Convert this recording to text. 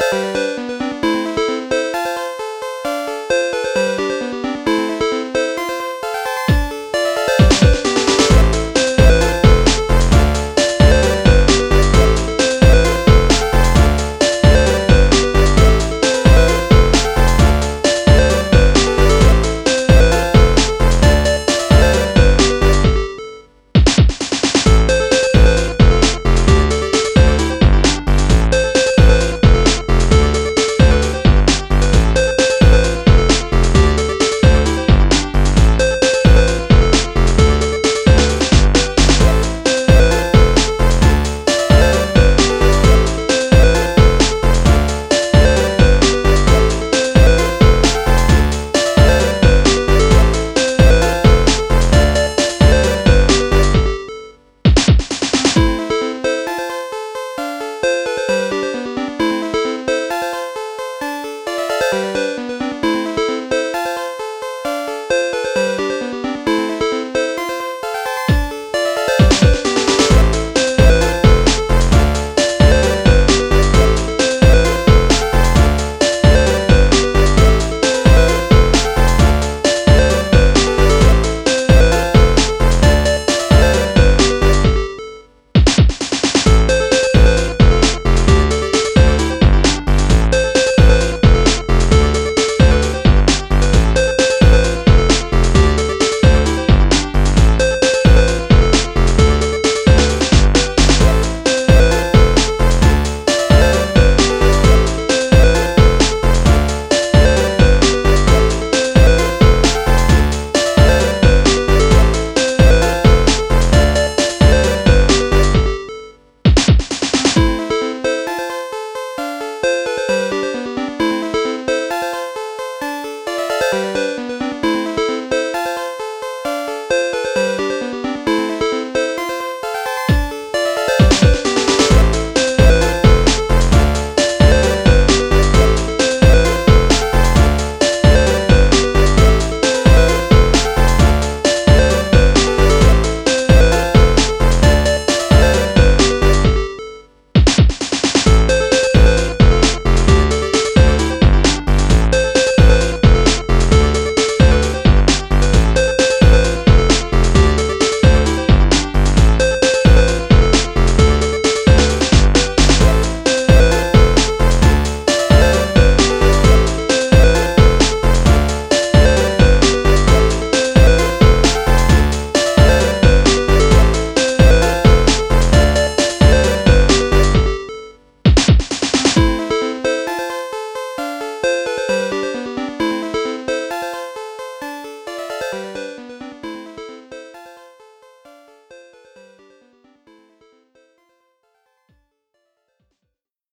Música